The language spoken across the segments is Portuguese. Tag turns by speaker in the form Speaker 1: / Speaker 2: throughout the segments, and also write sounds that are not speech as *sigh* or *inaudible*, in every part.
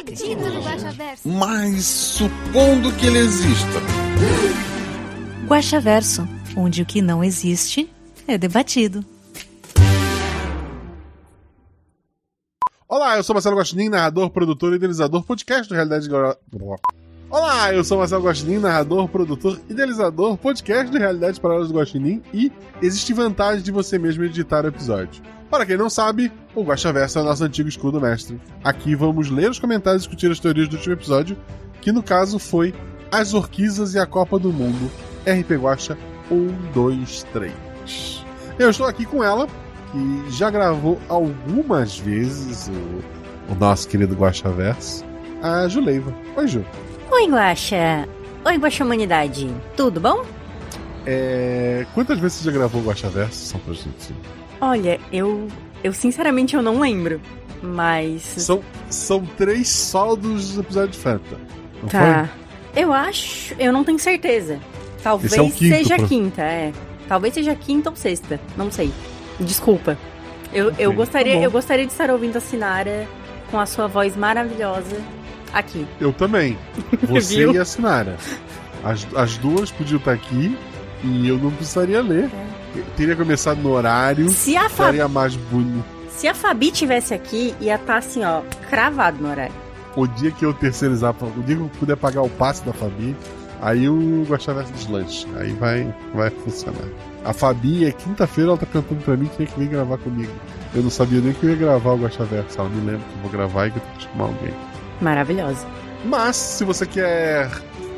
Speaker 1: acredito no Guaxaverso.
Speaker 2: Mas supondo que ele exista.
Speaker 3: Guaxaverso, onde o que não existe é debatido.
Speaker 4: Olá, eu sou Marcelo Guaxinim, narrador, produtor e idealizador podcast do Realidade Gra- Olá, eu sou Marcelo Guaxinim, narrador, produtor, idealizador, podcast do Realidade Paralelas do Guaxinim e existe vantagem de você mesmo editar o episódio. Para quem não sabe, o Guaxaverso é o nosso antigo escudo mestre. Aqui vamos ler os comentários e discutir as teorias do último episódio, que no caso foi As Orquisas e a Copa do Mundo, RP Guaxa 1, 2, 3. Eu estou aqui com ela, que já gravou algumas vezes o, o nosso querido Guaxaverso, a Juleiva. Oi, Ju.
Speaker 5: Oi, Guaxa. Oi, Guaxa Humanidade. Tudo bom?
Speaker 4: É, Quantas vezes você já gravou o Guaxaverso? São pra gente.
Speaker 5: Olha, eu. Eu sinceramente eu não lembro. Mas.
Speaker 4: São, são três saldos do episódio de Fanta. Não
Speaker 5: Tá. Eu acho. Eu não tenho certeza. Talvez
Speaker 4: é quinto,
Speaker 5: seja quinta, é. Talvez seja quinta ou sexta. Não sei. Desculpa. Eu, eu,
Speaker 4: Ok,
Speaker 5: gostaria,
Speaker 4: tá
Speaker 5: eu gostaria de estar ouvindo a Sinara com a sua voz maravilhosa aqui.
Speaker 4: Eu também. *laughs* Você e a Sinara. As, as duas podiam estar aqui e eu não precisaria ler. Eu Teria começado no horário.
Speaker 5: Se a, Fa-
Speaker 4: Estaria mais bonito.
Speaker 5: Se a Fabi tivesse aqui, ia estar assim, ó, cravado no horário.
Speaker 4: O dia que eu terceirizar, o dia que eu puder pagar o passe da Fabi, aí o Guaxaverso deslanche. Aí vai, vai funcionar. A Fabi, é quinta-feira, ela tá perguntando pra mim quem é que vem gravar comigo. Eu não sabia nem que eu ia gravar o Guaxaverso. Ela me lembra que eu vou gravar e que eu tenho que chamar alguém.
Speaker 5: Maravilhosa.
Speaker 4: Mas, se você quer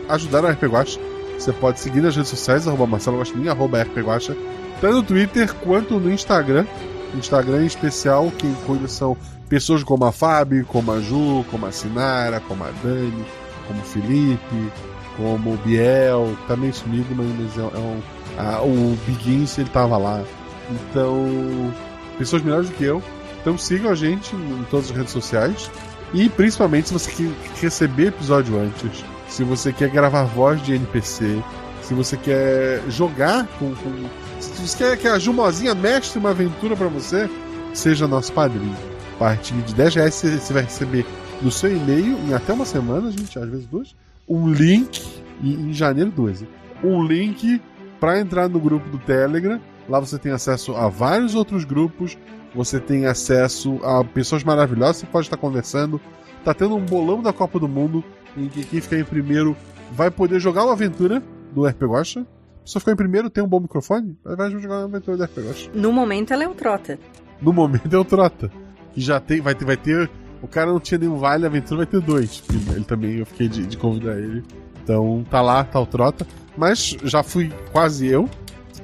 Speaker 4: ajudar o RP Guacha, você pode seguir nas redes sociais, arroba Marcelo Guaxinim, arroba RP Guacha, tanto no Twitter quanto no Instagram. Instagram em especial, quem cuida são pessoas como a Fábio, como a Ju, como a Sinara, como a Dani, como o Felipe, como o Biel, tá meio sumido, mas é, é um. ah, o Biguince, ele tava lá. Então, pessoas melhores do que eu. Então sigam a gente em todas as redes sociais. E principalmente se você quer receber episódio antes, se você quer gravar voz de NPC, se você quer jogar com. com- se você quer que a Jumozinha mestre uma aventura pra você, seja nosso padrinho. A partir de 10 reais você, vai receber no seu e-mail, em até uma semana, gente, às vezes duas, um link, e em janeiro 12, um link para entrar no grupo do Telegram. Lá você tem acesso a vários outros grupos, você tem acesso a pessoas maravilhosas, você pode estar conversando. Tá tendo um bolão da Copa do Mundo em que quem ficar em primeiro vai poder jogar uma aventura do RP Guacha. Se ficar em primeiro, tem um bom microfone, vai jogar uma aventura do RP Guacha.
Speaker 5: No momento ela é o Trota.
Speaker 4: No momento é o Trota, que já tem, vai ter, vai ter. O cara não tinha nenhum vale, a aventura vai ter dois. Ele também, eu fiquei de, de convidar ele. Então tá lá, tá o Trota. Mas já fui quase eu,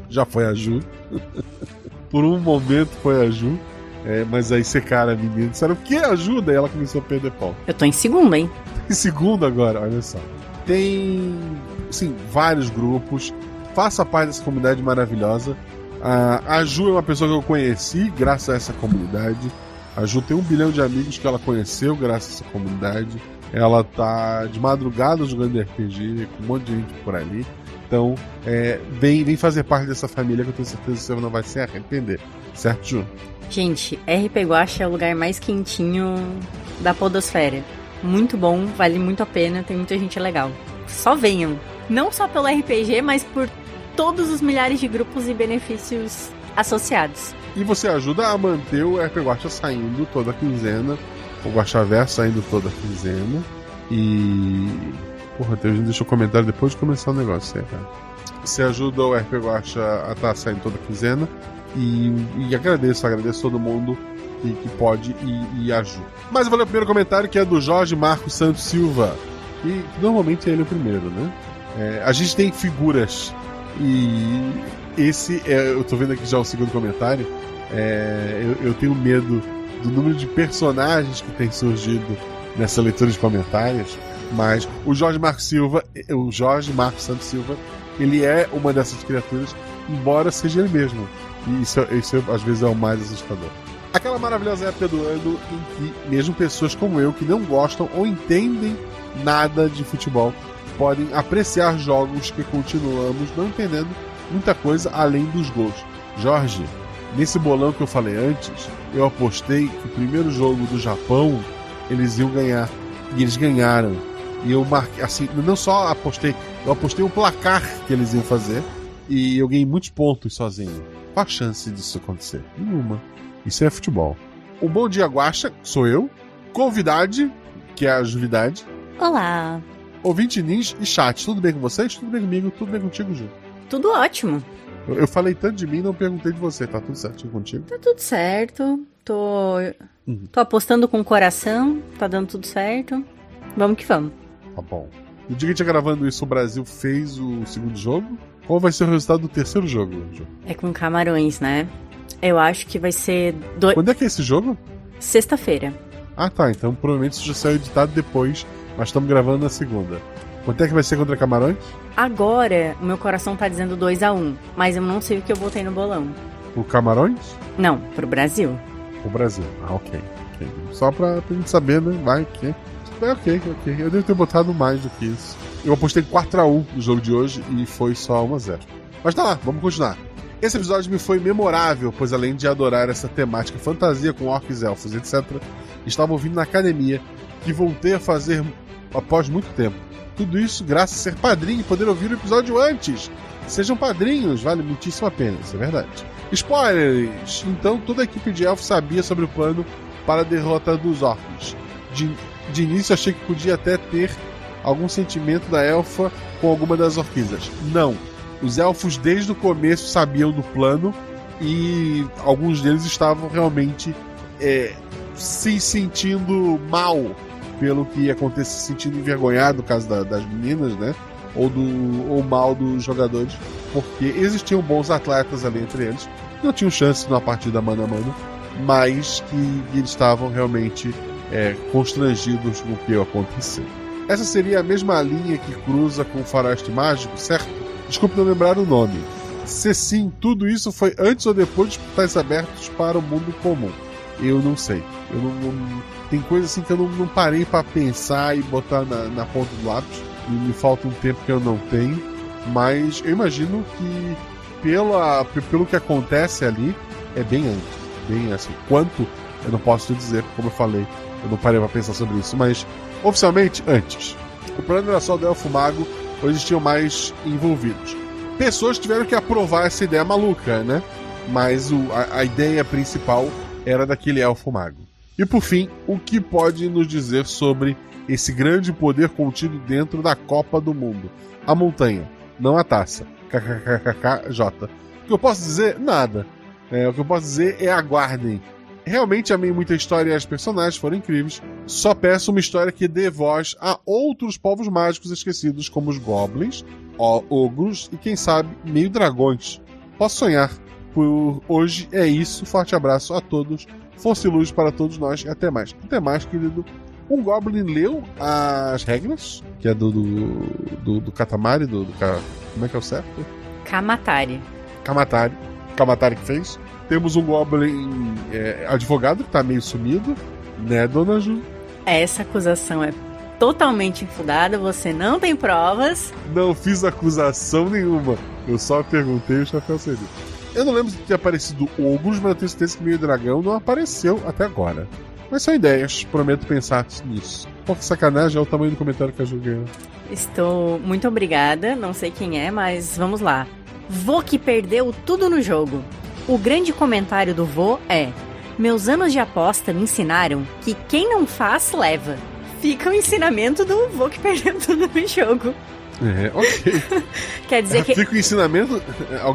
Speaker 4: já foi a Ju. *laughs* Por um momento foi a Ju. É, mas aí secaram a menina. Disseram, o que ajuda? E ela começou a perder pau.
Speaker 5: Eu tô em segundo, hein?
Speaker 4: Em segundo agora, olha só. Tem, sim, vários grupos. Faça parte dessa comunidade maravilhosa. A, a Ju é uma pessoa que eu conheci graças a essa comunidade. A Ju tem um bilhão de amigos que ela conheceu graças a essa comunidade. Ela tá de madrugada jogando RPG com um monte de gente por ali. Então, é, vem, vem fazer parte dessa família que eu tenho certeza que você não vai se arrepender. Certo, Ju?
Speaker 5: Gente, RP Guacha é o lugar mais quentinho da podosfera. Muito bom, vale muito a pena, tem muita gente legal. Só venham. Não só pelo RPG, mas por todos os milhares de grupos e benefícios associados.
Speaker 4: E você ajuda a manter o RP Guacha saindo toda quinzena, o Guaxaverso saindo toda quinzena. E. Porra, tem gente deixou comentário depois de começar o negócio, é, cara. Você ajuda o RP Guacha a estar saindo toda quinzena. E, e agradeço, agradeço todo mundo que, que pode e, e ajuda. Mas eu vou ler o primeiro comentário que é do Jorge Marcos Santos Silva. E normalmente é ele o primeiro, né? É, a gente tem figuras e esse é, eu tô vendo aqui já o segundo comentário. É, eu, eu tenho medo do número de personagens que tem surgido nessa leitura de comentários. Mas o Jorge Marcos Silva, o Jorge Marcos Santos Silva, ele é uma dessas criaturas, embora seja ele mesmo. E isso, isso às vezes é o mais assustador. Aquela maravilhosa época do ano em que mesmo pessoas como eu, que não gostam ou entendem nada de futebol, podem apreciar jogos que continuamos não entendendo muita coisa além dos gols. Jorge, nesse bolão que eu falei antes, eu apostei que o primeiro jogo do Japão eles iam ganhar. E eles ganharam. E eu marquei, assim, não só apostei, eu apostei o placar que eles iam fazer. E eu ganhei muitos pontos sozinho. Qual a chance disso acontecer? Nenhuma. Isso é futebol. O Bom Dia Guaxa, sou eu. Convidade, que é a Juvidade.
Speaker 5: Olá.
Speaker 4: Ouvinte Nins e chat. Tudo bem com vocês? Tudo bem comigo? Tudo bem contigo, Ju?
Speaker 5: Tudo ótimo.
Speaker 4: Eu, eu falei tanto de mim não perguntei de você. Tá tudo certinho contigo?
Speaker 5: Tá tudo certo. Tô. Tô apostando com o coração. Tá dando tudo certo. Vamos que vamos.
Speaker 4: Tá bom. No dia que a gente tá gravando isso, o Brasil fez o segundo jogo. Qual vai ser o resultado do terceiro jogo, Ju?
Speaker 5: É com camarões, né? Eu acho que vai ser. Do...
Speaker 4: Quando é que é esse jogo?
Speaker 5: Sexta-feira.
Speaker 4: Ah, tá. Então provavelmente isso já saiu editado depois, mas estamos gravando na segunda. Quanto é que vai ser contra Camarões?
Speaker 5: Agora, o meu coração tá dizendo 2 a 1 um, mas eu não sei o que eu botei no bolão.
Speaker 4: O Camarões?
Speaker 5: Não, pro Brasil.
Speaker 4: O Brasil. Ah, ok. okay. Só pra, pra gente saber, né? Vai que. É, ok, ok. Eu devo ter botado mais do que isso. Eu apostei 4x1 no jogo de hoje e foi só 1x0. Mas tá lá, vamos continuar. Esse episódio me foi memorável, pois além de adorar essa temática fantasia com orcs, elfos, etc., estava ouvindo na academia que voltei a fazer após muito tempo. Tudo isso graças a ser padrinho e poder ouvir o episódio antes. Sejam padrinhos, vale muitíssimo a pena, isso é verdade. Spoilers! Então toda a equipe de elfos sabia sobre o plano para a derrota dos orcs. De, de início achei que podia até ter algum sentimento da elfa com alguma das orquisas. Não. Os elfos desde o começo sabiam do plano e alguns deles estavam realmente é, se sentindo mal pelo que ia acontecer, se sentindo envergonhado no caso da, das meninas, né? Ou do ou mal dos jogadores, porque existiam bons atletas ali entre eles, não tinham chance na partida mano a mano, mas que eles estavam realmente é, constrangidos com o que ia acontecer. Essa seria a mesma linha que cruza com o Faroeste Mágico, certo? Desculpe não lembrar o nome. Se sim, tudo isso foi antes ou depois de portais abertos para o mundo comum. Eu não sei. Eu não, não tem coisas assim que eu não, não parei para pensar e botar na, na ponta do lápis. E me falta um tempo que eu não tenho. Mas eu imagino que pela, pelo que acontece ali, é bem antes. Bem assim. Quanto, eu não posso te dizer, como eu falei. Eu não parei para pensar sobre isso. Mas oficialmente, antes. O plano era só do Elfo Mago, ou existiam mais envolvidos. Pessoas tiveram que aprovar essa ideia maluca, né? Mas o, a, a ideia principal era daquele Elfo Mago. E por fim, o que pode nos dizer sobre esse grande poder contido dentro da Copa do Mundo? A montanha, não a taça. KKKKJ. O que eu posso dizer? Nada. É, o que eu posso dizer é aguardem. Realmente amei muita história e as personagens foram incríveis. Só peço uma história que dê voz a outros povos mágicos esquecidos, como os goblins, ogros e quem sabe, meio dragões. Posso sonhar. Por hoje é isso. Forte abraço a todos. Força e luz para todos nós e até mais. Até mais, querido. Um Goblin leu as regras, que é do, do, do, do Katamari, do, do. Como é que é o certo?
Speaker 5: Kamatari.
Speaker 4: Kamatari. Kamatari que fez. Temos um Goblin é, advogado que tá meio sumido, né, dona Ju?
Speaker 5: Essa acusação é totalmente infundada, você não tem provas.
Speaker 4: Não fiz acusação nenhuma. Eu só perguntei o chapéu seria. Eu não lembro de ter aparecido ogros, mas eu tenho certeza que meio dragão não apareceu até agora. Mas são ideias, prometo pensar nisso. Pô, que sacanagem é o tamanho do comentário que a Ju ganhou.
Speaker 5: Estou muito obrigada, não sei quem é, mas vamos lá. Vô que perdeu tudo no jogo. O grande comentário do vô é: Meus anos de aposta me ensinaram que quem não faz, leva. Fica o ensinamento do vô que perdeu tudo no jogo.
Speaker 4: É, ok. *laughs*
Speaker 5: Quer dizer que.
Speaker 4: Fica o ensinamento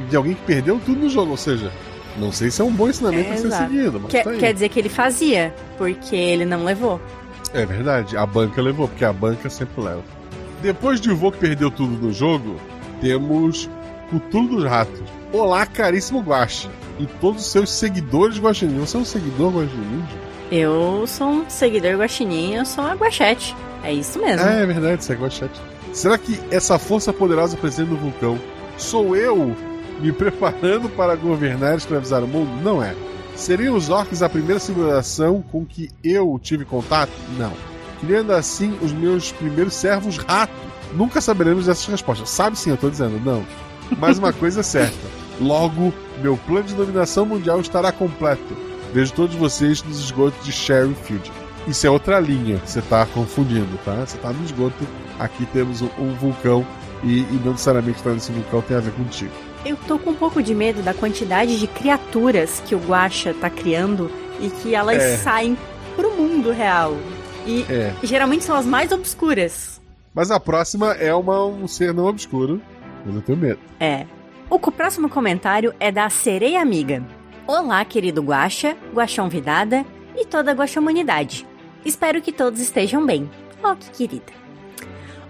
Speaker 4: de alguém que perdeu tudo no jogo, ou seja, não sei se é um bom ensinamento
Speaker 5: É,
Speaker 4: a ser
Speaker 5: exato.
Speaker 4: seguido, mas
Speaker 5: Quer,
Speaker 4: tá aí.
Speaker 5: quer dizer que ele fazia, porque ele não levou.
Speaker 4: É verdade, a banca levou, porque a banca sempre leva. Depois de Vô que perdeu tudo no jogo, temos Cthulhu dos Ratos. Olá, caríssimo Guache. E todos os seus seguidores Guaxinim. Você é um seguidor Guaxinim?
Speaker 5: Eu sou um seguidor guaxinim, eu sou uma guachete. É isso mesmo.
Speaker 4: É, é verdade, você é guachete. Será que essa força poderosa presente no vulcão sou eu me preparando para governar e escravizar o mundo? Não é. Seriam os orcs a primeira civilização com que eu tive contato? Não. Criando assim os meus primeiros servos rato? Nunca saberemos dessas respostas. Sabe sim, eu tô dizendo, não. Mas uma *laughs* coisa é certa. Logo, meu plano de dominação mundial estará completo. Vejo todos vocês nos esgotos de Sherryfield. Isso é outra linha que você tá confundindo, tá? Você tá no esgoto, aqui temos um, um vulcão e, e não necessariamente estar nesse vulcão tem a ver contigo.
Speaker 5: Eu tô com um pouco de medo da quantidade de criaturas que o Guaxa tá criando e que elas
Speaker 4: É.
Speaker 5: saem pro mundo real. E
Speaker 4: É.
Speaker 5: geralmente são as mais obscuras.
Speaker 4: Mas a próxima é uma, um ser não obscuro, mas eu tenho medo.
Speaker 5: É. O próximo comentário é da Sereia Amiga. Olá, querido Guaxa, Guaxão Vidada e toda a Guaxamunidade. Espero que todos estejam bem. Oh, que querida.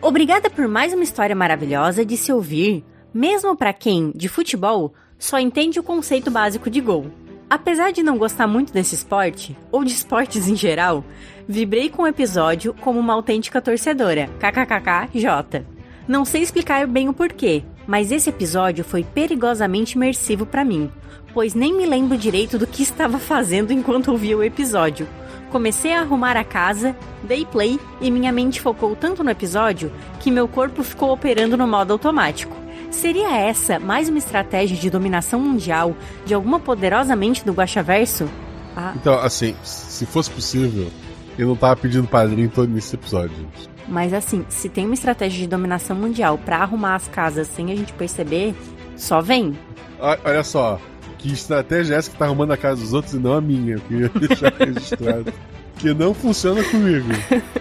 Speaker 5: Obrigada por mais uma história maravilhosa de se ouvir, mesmo para quem, de futebol, só entende o conceito básico de gol. Apesar de não gostar muito desse esporte, ou de esportes em geral, vibrei com o episódio como uma autêntica torcedora. KKKKJ. Não sei explicar bem o porquê, mas esse episódio foi perigosamente imersivo pra mim, pois nem me lembro direito do que estava fazendo enquanto ouvia o episódio. Comecei a arrumar a casa, dei play e minha mente focou tanto no episódio que meu corpo ficou operando no modo automático. Seria essa mais uma estratégia de dominação mundial de alguma poderosa mente do Guaxaverso? Ah,
Speaker 4: Então, assim, se fosse possível, eu não tava pedindo padrinho todo nesse episódio, gente.
Speaker 5: Mas assim, se tem uma estratégia de dominação mundial pra arrumar as casas sem a gente perceber, só vem.
Speaker 4: Olha só, que estratégia é essa que tá arrumando a casa dos outros e não a minha? Eu queria *laughs* deixar registrado. que não funciona comigo. *laughs*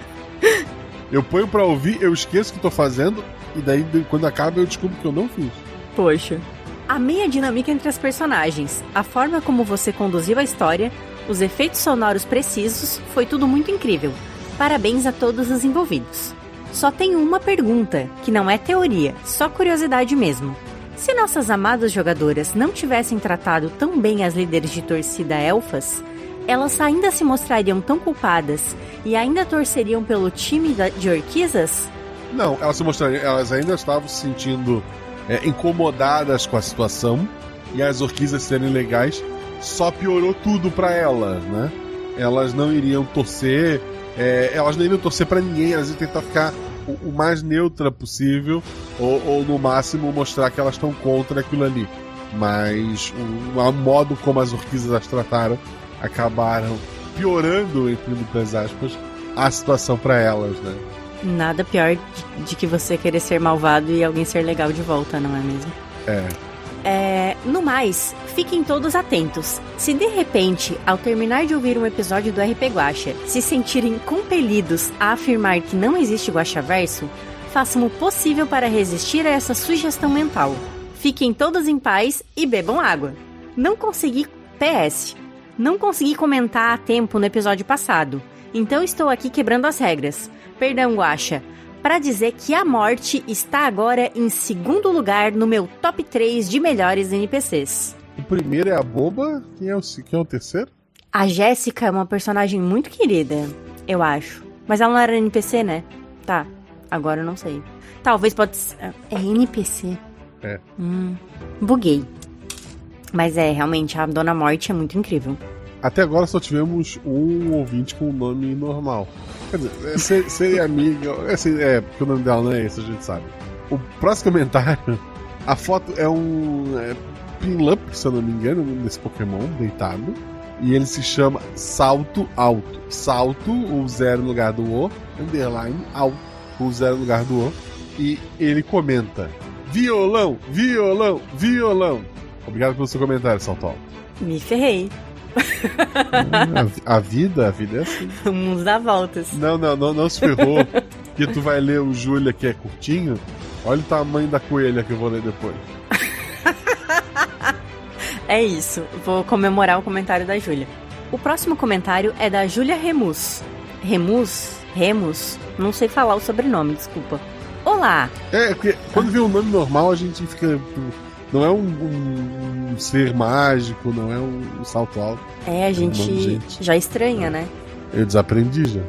Speaker 4: Eu ponho pra ouvir, eu esqueço o que tô fazendo, e daí quando acaba eu descubro que eu não fiz.
Speaker 5: Poxa. A dinâmica entre as personagens, a forma como você conduziu a história, os efeitos sonoros precisos, foi tudo muito incrível. Parabéns a todos os envolvidos. Só tenho uma pergunta, que não é teoria, só curiosidade mesmo. Se nossas amadas jogadoras não tivessem tratado tão bem as líderes de torcida elfas, elas ainda se mostrariam tão culpadas e ainda torceriam pelo time de orquisas?
Speaker 4: Não, elas se mostrariam, elas ainda estavam se sentindo é, incomodadas com a situação, e as orquídeas serem legais só piorou tudo pra elas, né? Elas não iriam torcer, é, elas não iriam torcer pra ninguém, elas iam tentar ficar o, o mais neutra possível, ou, ou no máximo mostrar que elas estão contra aquilo ali. Mas o, o modo como as orquídeas as trataram acabaram piorando, entre muitas aspas, a situação pra elas, né?
Speaker 5: Nada pior de, de que você querer ser malvado e alguém ser legal de volta, não é mesmo?
Speaker 4: É.
Speaker 5: É, no mais, fiquem todos atentos. Se de repente, ao terminar de ouvir um episódio do RP Guacha, se sentirem compelidos a afirmar que não existe Guaxaverso, façam o possível para resistir a essa sugestão mental. Fiquem todos em paz e bebam água. Não consegui PS. Não consegui comentar a tempo no episódio passado, então estou aqui quebrando as regras. Perdão, Guaxa para dizer que a morte está agora em segundo lugar no meu top 3 de melhores NPCs.
Speaker 4: O primeiro é a boba, quem é o, quem é o terceiro?
Speaker 5: A Jéssica é uma personagem muito querida, eu acho. Mas ela não era NPC, né? Tá, agora eu não sei. Talvez pode ser. É NPC.
Speaker 4: É.
Speaker 5: Hum, buguei. Mas é, realmente, a Dona Morte é muito incrível.
Speaker 4: Até agora só tivemos um ouvinte com um nome normal. Quer dizer, é, ser, ser amiga. É, assim, é, porque o nome dela não é esse, a gente sabe. O próximo comentário, a foto é um é, Pinlup, se eu não me engano, desse Pokémon deitado. E ele se chama Salto Alto. Salto, o zero no lugar do O, underline, alto, o zero no lugar do O. E ele comenta: Violão, violão, violão. Obrigado pelo seu comentário, Salto Alto.
Speaker 5: Me ferrei.
Speaker 4: A, a vida, a vida é assim. *laughs*
Speaker 5: O mundo dá voltas.
Speaker 4: Não, não, não, não se ferrou. que tu vai ler o Júlia que é curtinho. Olha o tamanho da coelha que eu vou ler depois.
Speaker 5: É isso, vou comemorar o comentário da Júlia. O próximo comentário é da Júlia Remus. Remus? Remus? Não sei falar o sobrenome, desculpa. Olá!
Speaker 4: É, porque quando vê um nome normal a gente fica. Não é um, um- um ser mágico, não é um, um salto alto.
Speaker 5: É, a
Speaker 4: Um monte de
Speaker 5: gente
Speaker 4: gente.
Speaker 5: já estranha, né?
Speaker 4: Eu desaprendi já.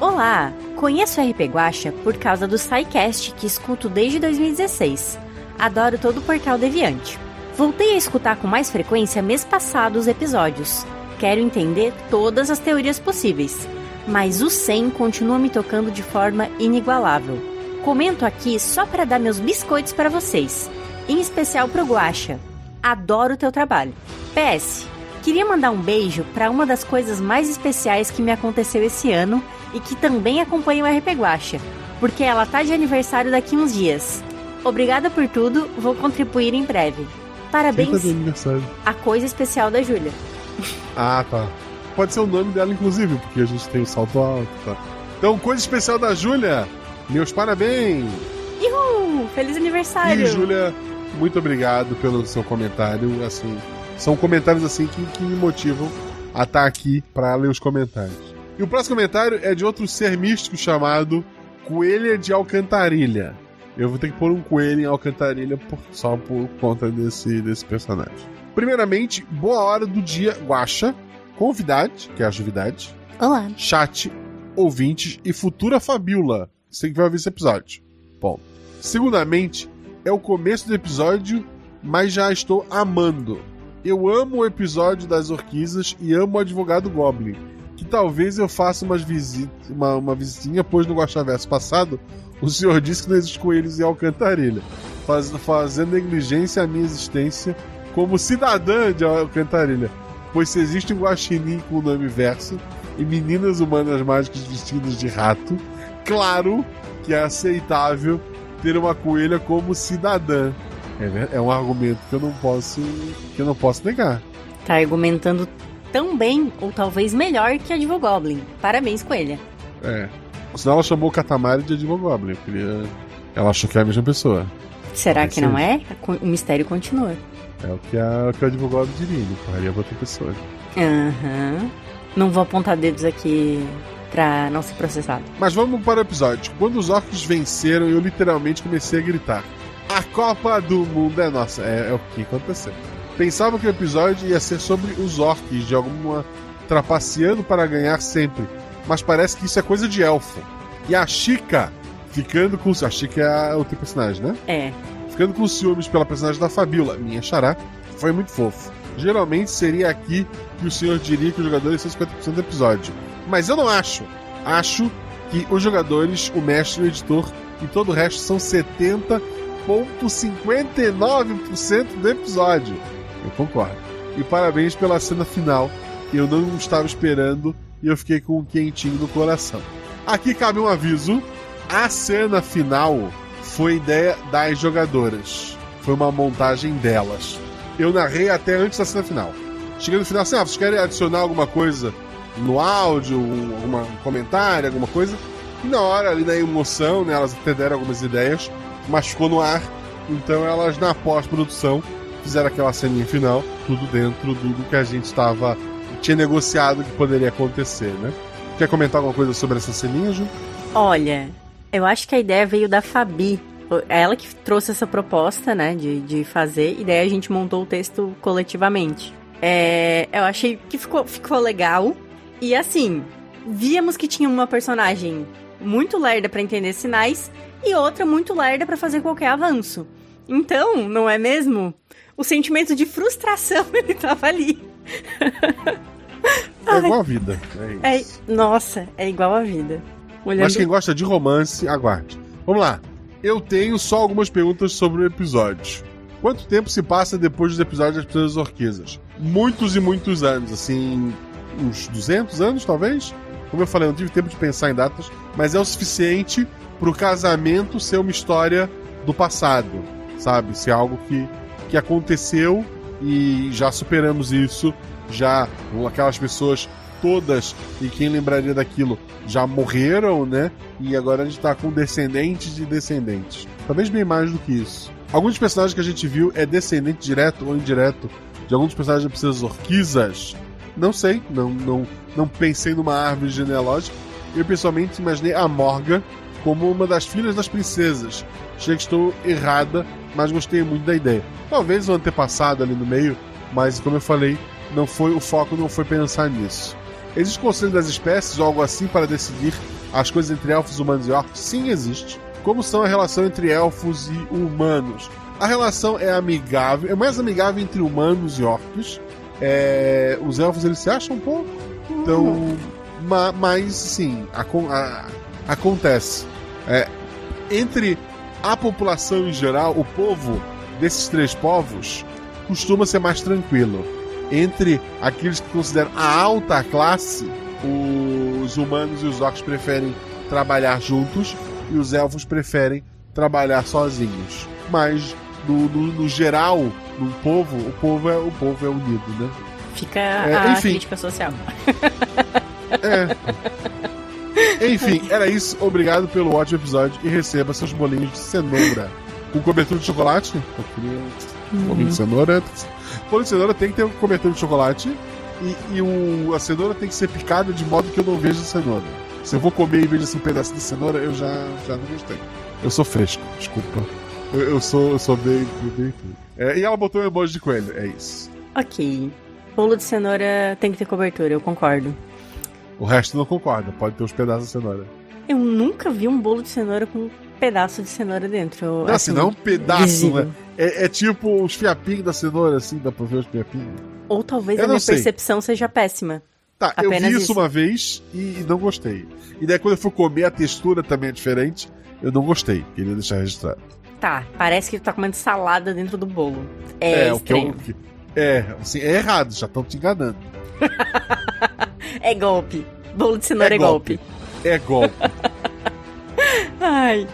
Speaker 5: Olá! Conheço o RP Guacha por causa do SciCast que escuto desde 2016. Adoro todo o portal Deviante. Voltei a escutar com mais frequência mês passado os episódios. Quero entender todas as teorias possíveis, mas o 100 continua me tocando de forma inigualável. Comento aqui só para dar meus biscoitos para vocês, em especial pro Guacha. Adoro o teu trabalho. PS, queria mandar um beijo para uma das coisas mais especiais que me aconteceu esse ano e que também acompanha o RP Guacha, porque ela tá de aniversário daqui uns dias. Obrigada por tudo, vou contribuir em breve. Parabéns, a coisa especial da Júlia.
Speaker 4: Ah, tá. Pode ser o nome dela, inclusive, porque a gente tem o salto alto, tá? Então, coisa especial da Júlia. Meus parabéns!
Speaker 5: Uhul! Feliz aniversário!
Speaker 4: E, Júlia, muito obrigado pelo seu comentário. Assim, são comentários assim que, que me motivam a estar aqui para ler os comentários. E o próximo comentário é de outro ser místico chamado Coelha de Alcantarilha. Eu vou ter que pôr um coelho em Alcantarilha por- só por conta desse, desse personagem. Primeiramente, boa hora do dia, Guaxa, convidade, que é a juvidade,
Speaker 3: Olá.
Speaker 4: chat, ouvintes e futura Fabiola. Você que vai ouvir esse episódio. Bom. Segundamente, é o começo do episódio, mas já estou amando. Eu amo o episódio das orquisas e amo o advogado Goblin. Que talvez eu faça umas visita, uma, uma visitinha, pois no Guaxaverso passado, o senhor disse que não existe coelhos em Alcantarilha, faz, fazendo negligência à minha existência como cidadã de Alcantarilha. Pois se existe um guaxinim com o nome verso e meninas humanas mágicas vestidas de rato, claro que é aceitável ter uma coelha como cidadã. É, é um argumento que eu não posso que eu não posso negar.
Speaker 5: Tá argumentando tão bem, ou talvez melhor que a Goblin. Parabéns, Coelha.
Speaker 4: É. Senão ela chamou o Katamari de Advogoblin. Eu queria... Ela achou que é a mesma pessoa.
Speaker 5: Será que não é? O mistério continua.
Speaker 4: É o que a, o que o Advogoblin diria. Ele faria pra outra pessoa.
Speaker 5: Aham. Não vou apontar dedos aqui pra não ser processado.
Speaker 4: Mas vamos para o episódio. Quando os orcs venceram, eu literalmente comecei a gritar. A Copa do Mundo é nossa. É, é o que aconteceu. Pensava que o episódio ia ser sobre os orcs, de alguma trapaceando para ganhar sempre. Mas parece que isso é coisa de elfo. E a Chica ficando com. A Chica é a outra personagem, né?
Speaker 5: É.
Speaker 4: Ficando com ciúmes pela personagem da Fabiola, minha xará, foi muito fofo. Geralmente seria aqui que o senhor diria que os jogadores são 50% do episódio. Mas eu não acho. Acho que os jogadores, o mestre, o editor e todo o resto são 70,59% do episódio. Eu concordo. E parabéns pela cena final. Eu não estava esperando e eu fiquei com um quentinho no coração. Aqui cabe um aviso: a cena final foi ideia das jogadoras. Foi uma montagem delas. Eu narrei até antes da cena final. Cheguei no final assim: ah, vocês querem adicionar alguma coisa no áudio, um, alguma um comentário, alguma coisa? E na hora, ali na emoção, né, elas até deram algumas ideias, mas ficou no ar. Então elas, na pós-produção, fizeram aquela ceninha final, tudo dentro do, do que a gente estava. tinha negociado que poderia acontecer, né? Quer comentar alguma coisa sobre essa ceninha, Ju?
Speaker 5: Olha, eu acho que a ideia veio da Fabi. Ela que trouxe essa proposta, né, de, de fazer, e daí a gente montou o texto coletivamente. É, eu achei que ficou, ficou legal. E assim, víamos que tinha uma personagem muito lerda pra entender sinais e outra muito lerda pra fazer qualquer avanço. Então, não é mesmo? O sentimento de frustração *laughs* ele tava ali.
Speaker 4: É igual a vida. É isso.
Speaker 5: É, nossa, é igual a vida. Olhando...
Speaker 4: Mas quem gosta de romance, aguarde. Vamos lá. Eu tenho só algumas perguntas sobre o episódio. Quanto tempo se passa depois dos episódios das Pessoas Orquesas? Muitos e muitos anos, assim, uns 200 anos talvez? Como eu falei, eu não tive tempo de pensar em datas, mas é o suficiente pro casamento ser uma história do passado, sabe? Ser algo que, que aconteceu e já superamos isso, já aquelas pessoas todas e quem lembraria daquilo já morreram, né? E agora a gente tá com descendentes de descendentes. Talvez bem mais do que isso. Alguns personagens que a gente viu é descendente direto ou indireto de alguns personagens da Princesas Orquisas. Não sei, não, não, não pensei numa árvore genealógica. Eu pessoalmente imaginei a Morga como uma das filhas das princesas. Achei que estou errada, mas gostei muito da ideia. Talvez o antepassado ali no meio, mas como eu falei, não foi o foco não foi pensar nisso. Existe conselho das espécies ou algo assim para decidir as coisas entre elfos, humanos e orcs? Sim, existe. Como são a relação entre elfos e humanos? A relação é amigável, é mais amigável entre humanos e orcs. É, os elfos eles se acham um pouco, então, ma, mas sim, a, a, acontece. É, entre a população em geral, o povo desses três povos costuma ser mais tranquilo. Entre aqueles que consideram a alta classe, os humanos e os orcs preferem trabalhar juntos e os elfos preferem trabalhar sozinhos. Mas no, no, no geral, no povo, o povo é o povo é unido, né?
Speaker 5: Fica é, a enfim. crítica social.
Speaker 4: É. Enfim, era isso. Obrigado pelo ótimo episódio e receba seus bolinhos de cenoura. Com cobertura de chocolate? Eu queria um bolinho de cenoura. Bolinho de cenoura tem que ter cobertura de chocolate. E, e o, a cenoura tem que ser picada de modo que eu não veja a cenoura. Se eu vou comer e vejo assim um pedaço de cenoura, eu já, já não gostei. Eu sou fresco, desculpa. Eu, eu sou, eu sou bem. bem é, e ela botou um emoji de coelho, é isso.
Speaker 5: Ok. Bolo de cenoura tem que ter cobertura, eu concordo.
Speaker 4: O resto não concorda, pode ter os pedaços de cenoura.
Speaker 5: Eu nunca vi um bolo de cenoura com um pedaço de cenoura dentro.
Speaker 4: Não, assim, não é um pedaço, né? É, é, tipo os fiapinhos da cenoura, assim, dá pra ver os fiapinhos.
Speaker 5: Ou talvez eu a minha sei. percepção seja péssima.
Speaker 4: Tá, Apenas eu vi isso, isso, uma vez e não gostei. E daí quando eu fui comer, a textura também é diferente. Eu não gostei, queria deixar registrado.
Speaker 5: Tá, parece que tu tá comendo salada dentro do bolo. É, é. O que eu,
Speaker 4: é, assim, é errado, já estão te enganando. *laughs*
Speaker 5: é golpe. Bolo de cenoura é, é golpe.
Speaker 4: golpe. É golpe. *laughs*
Speaker 5: Ai.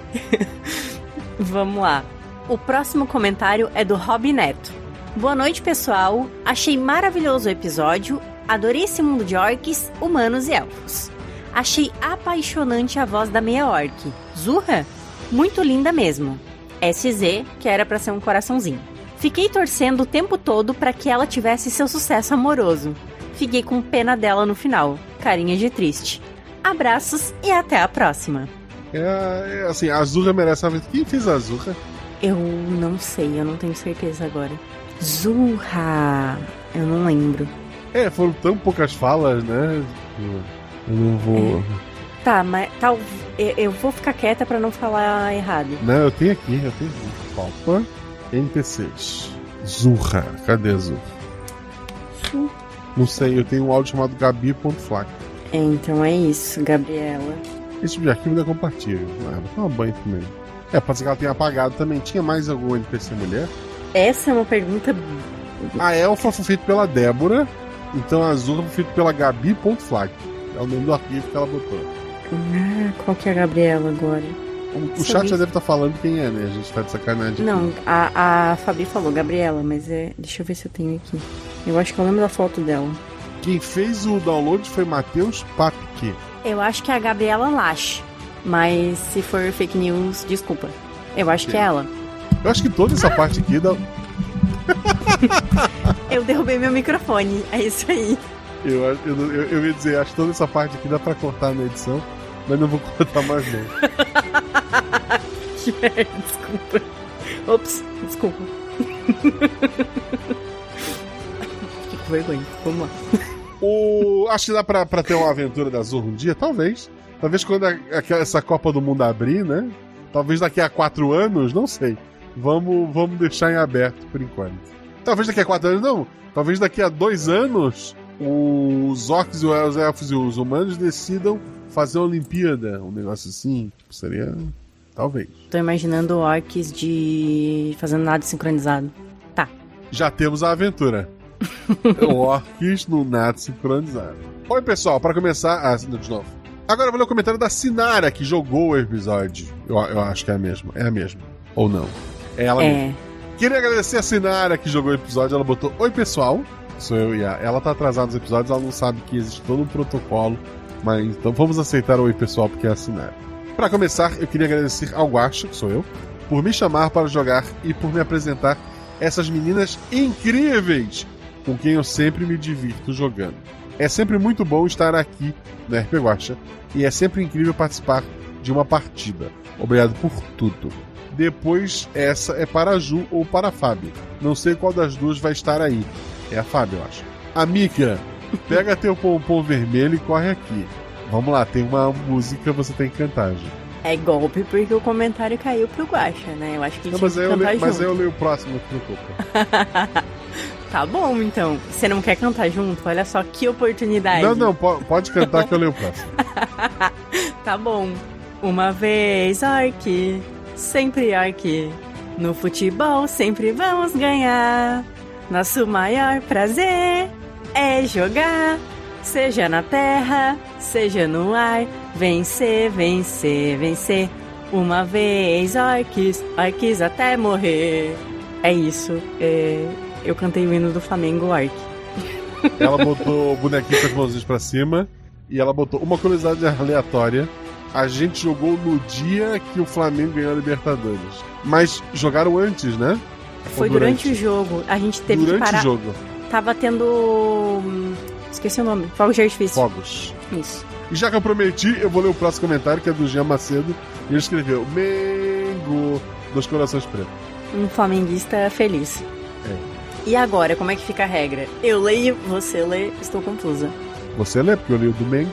Speaker 5: Vamos lá. O próximo comentário é do Rob Neto. Boa noite, pessoal. Achei maravilhoso o episódio. Adorei esse mundo de orcs, humanos e elfos. Achei apaixonante a voz da meia orc. Zurra? Muito linda mesmo. SZ, que era para ser um coraçãozinho. Fiquei torcendo o tempo todo para que ela tivesse seu sucesso amoroso. Fiquei com pena dela no final. Carinha de triste. Abraços e até a próxima.
Speaker 4: É, é assim, a Azurra merece a vez. Quem fez a Azurra?
Speaker 5: Eu não sei, eu não tenho certeza agora. Zurra! Eu não lembro.
Speaker 4: É, foram tão poucas falas, né? Eu não vou.
Speaker 5: É. Tá, mas tal, eu vou ficar quieta para não falar errado.
Speaker 4: Não, eu tenho aqui, eu tenho aqui. Opa. NPCs. Zurra. Cadê a Zurra? Não sei, eu tenho um áudio chamado Gabi.flac.
Speaker 5: É, então é isso, Gabriela.
Speaker 4: Esse tipo de arquivo não é compartilho. Ah, vou tomar banho também. É, pode ser que ela tenha apagado também. Tinha mais algum NPC mulher?
Speaker 5: Essa é uma pergunta.
Speaker 4: A Elfa foi feita pela Débora, então a Zurra foi feita pela Gabi.flac. É o nome do arquivo que ela botou.
Speaker 5: Ah, qual que é a Gabriela agora?
Speaker 4: O, o chat já deve estar tá falando quem é, né? A gente tá de sacanagem.
Speaker 5: Não, a, a Fabi falou Gabriela, mas é. Deixa eu ver se eu tenho aqui. Eu acho que eu lembro da foto dela.
Speaker 4: Quem fez o download foi Matheus Papke.
Speaker 5: Eu acho que é a Gabriela Lash. Mas se for fake news, desculpa. Eu acho Sim. que é ela.
Speaker 4: Eu acho que toda essa parte aqui dá. *laughs*
Speaker 5: eu derrubei meu microfone, é isso aí.
Speaker 4: Eu, eu, eu, eu ia dizer, acho que toda essa parte aqui dá pra cortar na edição, mas não vou cortar mais não. *laughs*
Speaker 5: que merda, desculpa. Ops, desculpa. *laughs* Fiquei com vergonha, vamos lá.
Speaker 4: O... Acho que dá pra, pra ter uma aventura da Zorro um dia, talvez. Talvez quando a, a, essa Copa do Mundo abrir, né? Talvez daqui a quatro anos, não sei. Vamos, vamos deixar em aberto por enquanto. Talvez daqui a quatro anos, não. Talvez daqui a dois anos, os orcs, os elfos e os humanos decidam fazer uma Olimpíada, um negócio assim. Seria. Talvez.
Speaker 5: Tô imaginando orcs de. fazendo nada sincronizado. Tá.
Speaker 4: Já temos a aventura. *laughs* orcs no nada sincronizado. Oi, pessoal, para começar. Ah, de novo. Agora eu vou ler o comentário da Sinara, que jogou o episódio. Eu, eu acho que é a mesma. É a mesma. Ou não. É ela é. mesma. Queria agradecer a Sinara que jogou o episódio. Ela botou: Oi, pessoal. Sou eu e a. Ela tá atrasada nos episódios, ela não sabe que existe todo um protocolo. Mas então vamos aceitar o oi, pessoal, porque é a Sinara. Para começar, eu queria agradecer ao Guacha, que sou eu, por me chamar para jogar e por me apresentar essas meninas incríveis com quem eu sempre me divirto jogando. É sempre muito bom estar aqui no RP Guacha e é sempre incrível participar de uma partida. Obrigado por tudo. Depois, essa é para a Ju ou para a Fábio. Não sei qual das duas vai estar aí. É a Fábio, eu acho. Amiga, pega teu pompom vermelho e corre aqui. Vamos lá, tem uma música você tem que cantar, Ju.
Speaker 5: É golpe porque o comentário caiu pro Guaxa, né? Eu acho que
Speaker 4: Não,
Speaker 5: tinha
Speaker 4: mas
Speaker 5: que
Speaker 4: aí, eu leio, mas aí eu leio o próximo, não preocupa. *laughs*
Speaker 5: Tá bom, então. Você não quer cantar junto? Olha só que oportunidade.
Speaker 4: Não, não, po- pode cantar que eu leio o próximo. *laughs*
Speaker 5: Tá bom. Uma vez, Orc, sempre Orc. No futebol sempre vamos ganhar. Nosso maior prazer é jogar. Seja na terra, seja no ar. Vencer, vencer, vencer. Uma vez, Orcs, Orcs até morrer. É isso. É, Eu cantei o hino do Flamengo, Orc. *laughs*
Speaker 4: Ela botou o bonequinho com as mãozinhas pra cima e ela botou uma curiosidade aleatória. A gente jogou no dia que o Flamengo ganhou a Libertadores. Mas jogaram antes, né?
Speaker 5: Foi
Speaker 4: Ou
Speaker 5: durante o jogo. A gente teve
Speaker 4: durante
Speaker 5: que parar.
Speaker 4: o jogo.
Speaker 5: Tava tendo. hum, Esqueci o nome. Fogos de artifício.
Speaker 4: Fogos.
Speaker 5: Isso.
Speaker 4: E já que eu prometi, eu vou ler o próximo comentário, que é do Jean Macedo. E ele escreveu: Mengo dos corações pretos.
Speaker 5: Um flamenguista feliz.
Speaker 4: É.
Speaker 5: E agora, como é que fica a regra? Eu leio, você lê, estou confusa.
Speaker 4: Você lê, porque eu li o do Mengo.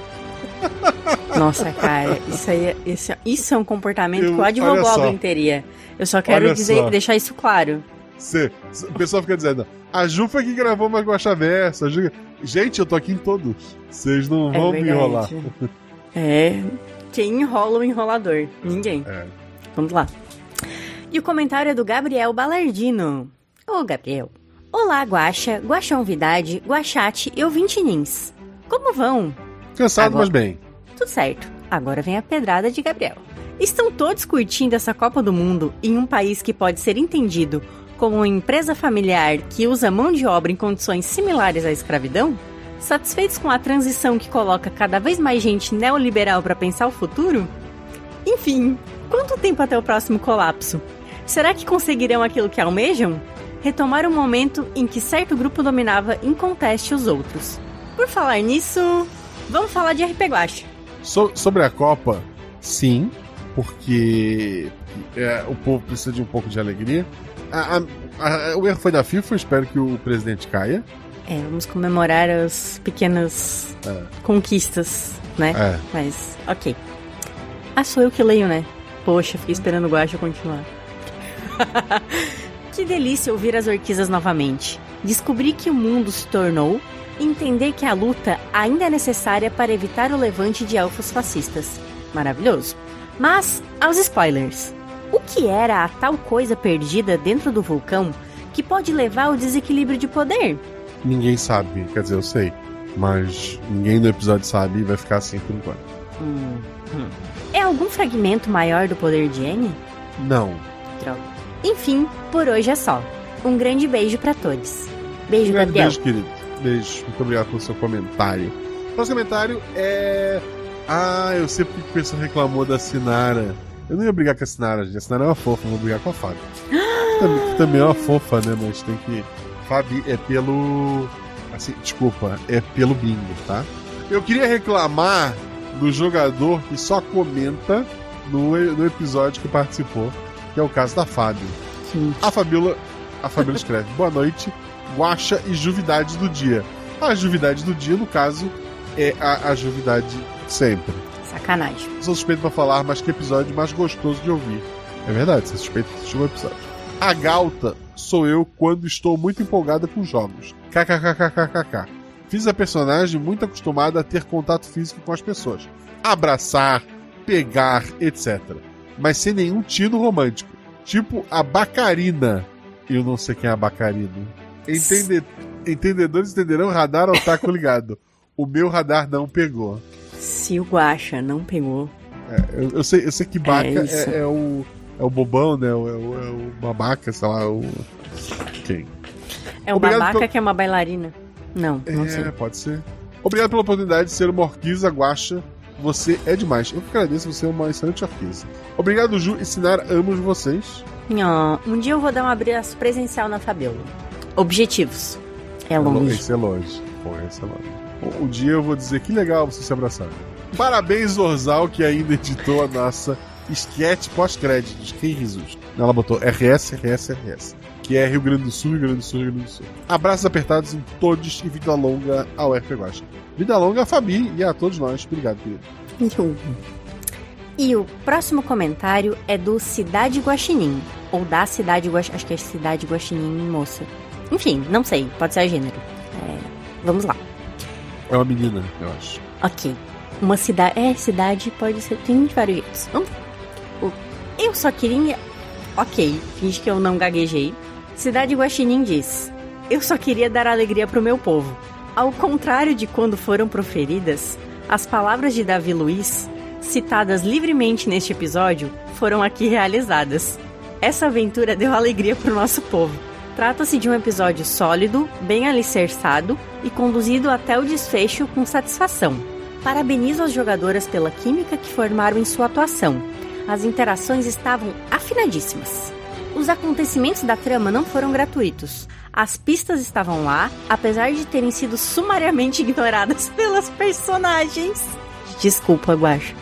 Speaker 4: *laughs*
Speaker 5: Nossa, cara, isso aí é, isso, é- isso é um comportamento
Speaker 4: Eu-
Speaker 5: que o advogado teria. Eu só quero dizer,
Speaker 4: só.
Speaker 5: deixar isso claro.
Speaker 4: Cê, o pessoal fica dizendo: a Ju foi que gravou mais Guaxa Versa. a Ju- Gente, eu tô aqui em todos. Vocês não
Speaker 5: É
Speaker 4: vão me enrolar.
Speaker 5: É. Quem enrola o enrolador? Ninguém.
Speaker 4: É.
Speaker 5: Vamos lá. E o comentário é do Gabriel Balardino. Ô, Gabriel. Olá, Guaxa, Guaxonvidade, Guaxate e ouvintinins. Como vão?
Speaker 4: Cansado,
Speaker 5: Agora-
Speaker 4: mas bem.
Speaker 5: Tudo certo. Agora vem a pedrada de Gabriel. Estão todos curtindo essa Copa do Mundo em um país que pode ser entendido como empresa familiar que usa mão de obra em condições similares à escravidão? Satisfeitos com a transição que coloca cada vez mais gente neoliberal para pensar o futuro? Enfim, quanto tempo até o próximo colapso? Será que conseguirão aquilo que almejam? Retomar o momento em que certo grupo dominava inconteste os outros. Por falar nisso, vamos falar de RP Guacha.
Speaker 4: So- sobre a Copa, sim, porque é, o povo precisa de um pouco de alegria. A- a- a- o erro foi da FIFA, espero que o presidente caia.
Speaker 5: É, vamos comemorar as pequenas
Speaker 4: É.
Speaker 5: conquistas, né?
Speaker 4: É.
Speaker 5: Mas, ok. Ah, sou eu que leio, né? Poxa, fiquei esperando o Guacha continuar. *laughs* que delícia ouvir as orquisas novamente. Descobrir que o mundo se tornou entender que a luta ainda é necessária para evitar o levante de elfos fascistas. Maravilhoso. Mas, aos spoilers. O que era a tal coisa perdida dentro do vulcão que pode levar ao desequilíbrio de poder?
Speaker 4: Ninguém sabe, quer dizer, eu sei. Mas ninguém no episódio sabe e vai ficar assim por enquanto.
Speaker 5: Hum, hum. É algum fragmento maior do poder de N?
Speaker 4: Não.
Speaker 5: Droga. Enfim, por hoje é só. Um grande beijo pra todos. Beijo,
Speaker 4: Um grande
Speaker 5: Gabriel.
Speaker 4: beijo, querido. Beijo. Muito obrigado pelo seu comentário. O próximo comentário é. Ah, eu sei porque o pessoal reclamou da Sinara. Eu não ia brigar com a Sinara, gente. A Sinara é uma fofa, eu vou brigar com a Fábio. Que também, que também é uma fofa, né? Mas tem que. Fábio é pelo. Assim, desculpa, é pelo bingo, tá? Eu queria reclamar do jogador que só comenta no, no episódio que participou, que é o caso da Fábio.
Speaker 5: Sim.
Speaker 4: A Fabíola, a Fabíola escreve: Boa noite, guacha e juvidade do dia. A juvidade do dia, no caso, é a, a juvidade sempre.
Speaker 5: Sacanagem.
Speaker 4: Sou suspeito pra falar, mas que episódio mais gostoso de ouvir. É verdade, você suspeito que assistiu o episódio. A Galta sou eu quando estou muito empolgada com jogos. KKKKKK. Fiz a personagem muito acostumada a ter contato físico com as pessoas. Abraçar, pegar, etc. Mas sem nenhum tino romântico. Tipo a Bacarina. Eu não sei quem é a Bacarina. Entende... Entendedores entenderão radar ao taco ligado. O meu radar não pegou.
Speaker 5: Se o Guacha não pegou.
Speaker 4: Eu, eu sei, eu sei que Baca
Speaker 5: É
Speaker 4: é, é o. É o bobão, né? É o, é o, é o babaca, sei lá, o. Quem?
Speaker 5: É o
Speaker 4: Obrigado
Speaker 5: babaca
Speaker 4: pelo-
Speaker 5: que é uma bailarina. Não, não sei.
Speaker 4: É, pode ser. Obrigado pela oportunidade de ser uma orquiza guacha. Você é demais. Eu que agradeço, você é uma excelente orquiza. Obrigado, Ju e Sinar, amo vocês.
Speaker 5: Um dia eu vou dar um abraço presencial na Fabiola. Objetivos. É longe.
Speaker 4: Esse é longe. Pô, esse é longe. Um, dia eu vou dizer que legal vocês se abraçarem. Parabéns, Zorzal, que ainda editou a nossa sketch pós-créditos. Que risos. Ela botou RS, RS, RS. Que é Rio Grande do Sul, Rio Grande do Sul, Rio Grande do Sul. Abraços apertados em todos e vida longa ao RP Guacha. Vida longa a Fabi e a todos nós. Obrigado, querido.
Speaker 5: E o próximo comentário é do Cidade Guaxinim. Ou da Cidade Guaxinim. Acho que é Cidade Guaxinim, moça. Enfim, não sei. Pode ser a gênero. É, vamos lá.
Speaker 4: É uma menina, eu acho.
Speaker 5: Ok. Uma cidade. É, cidade pode ser. Tem de vários jeitos. Vamos. Eu só queria. Ok, finge que eu não gaguejei. Cidade Guaxinim diz: Eu só queria dar alegria pro meu povo. Ao contrário de quando foram proferidas, as palavras de Davi Luiz, citadas livremente neste episódio, foram aqui realizadas. Essa aventura deu alegria pro nosso povo. Trata-se de um episódio sólido, bem alicerçado e conduzido até o desfecho com satisfação. Parabenizo as jogadoras pela química que formaram em sua atuação. As interações estavam afinadíssimas. Os acontecimentos da trama não foram gratuitos. As pistas estavam lá, apesar de terem sido sumariamente *laughs* ignoradas pelas personagens. Desculpa, Guacha.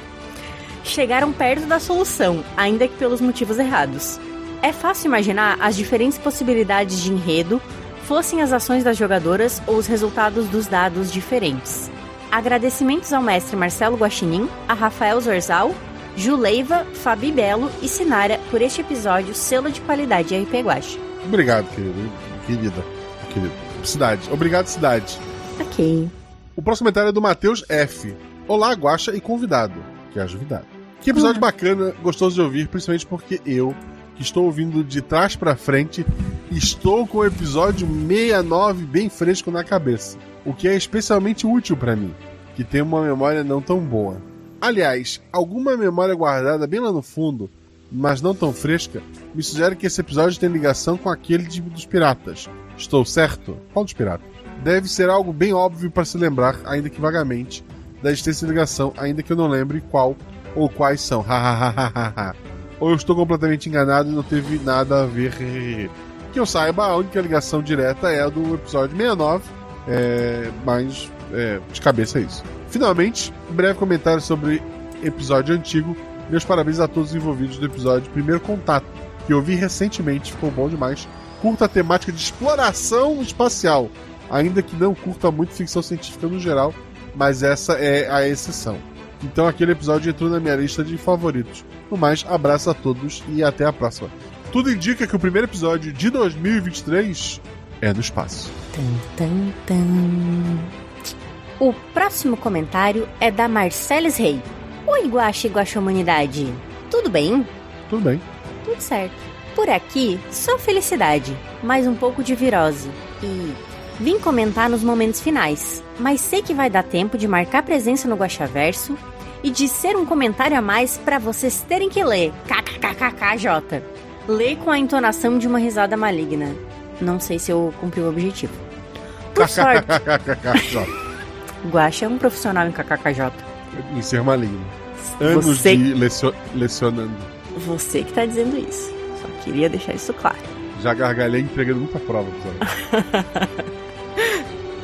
Speaker 5: Chegaram perto da solução, ainda que pelos motivos errados. É fácil imaginar as diferentes possibilidades de enredo, fossem as ações das jogadoras ou os resultados dos dados diferentes. Agradecimentos ao mestre Marcelo Guaxinim, a Rafael Zorzal, Juleiva, Fabi Belo e Sinara por este episódio selo de qualidade RP Guacha.
Speaker 4: Obrigado, querido. Querida. Querido. Cidade. Obrigado, cidade.
Speaker 5: Ok.
Speaker 4: O próximo comentário é do Matheus F. Olá, Guaxa e convidado. Que é a Juvidade. Que episódio bacana, gostoso de ouvir, principalmente porque eu, estou ouvindo de trás pra frente, estou com o episódio 69 bem fresco na cabeça. O que é especialmente útil pra mim, que tenho uma memória não tão boa. Aliás, alguma memória guardada bem lá no fundo, mas não tão fresca, me sugere que esse episódio tem ligação com aquele de- dos piratas. Estou certo? Qual dos piratas? Deve ser algo bem óbvio para se lembrar, ainda que vagamente, da existência de ligação, ainda que eu não lembre qual ou quais são. Hahaha. Ou eu estou completamente enganado e não teve nada a ver. Que eu saiba, a única ligação direta é a do episódio 69, é, mas é, de cabeça é isso. Finalmente, um breve comentário sobre episódio antigo. Meus parabéns a todos os envolvidos do episódio Primeiro Contato, que eu vi recentemente, ficou bom demais. Curta a temática de exploração espacial, ainda que não curta muito ficção científica no geral, mas essa é a exceção. Então aquele episódio entrou na minha lista de favoritos. No mais, abraço a todos e até a próxima. Tudo indica que o primeiro episódio de 2023 é no espaço.
Speaker 5: Tan, tan, tan. O próximo comentário é da Marceles Rei. Oi, Guaxa e Guaxa Humanidade. Tudo bem?
Speaker 4: Tudo bem.
Speaker 5: Tudo certo. Por aqui, só felicidade, mais um pouco de virose. E vim comentar nos momentos finais, mas sei que vai dar tempo de marcar presença no Guaxaverso e de ser um comentário a mais para vocês terem que ler. KKKKJ. Lê com a entonação de uma risada maligna. Não sei se eu cumpri o objetivo. Por sorte, Guaxa é um profissional em KKKJ.
Speaker 4: em ser maligno. Anos
Speaker 5: Você-
Speaker 4: de lecio- lecionando.
Speaker 5: Você que tá dizendo isso. Só queria deixar isso claro.
Speaker 4: Já gargalhei entregando muita prova. *laughs*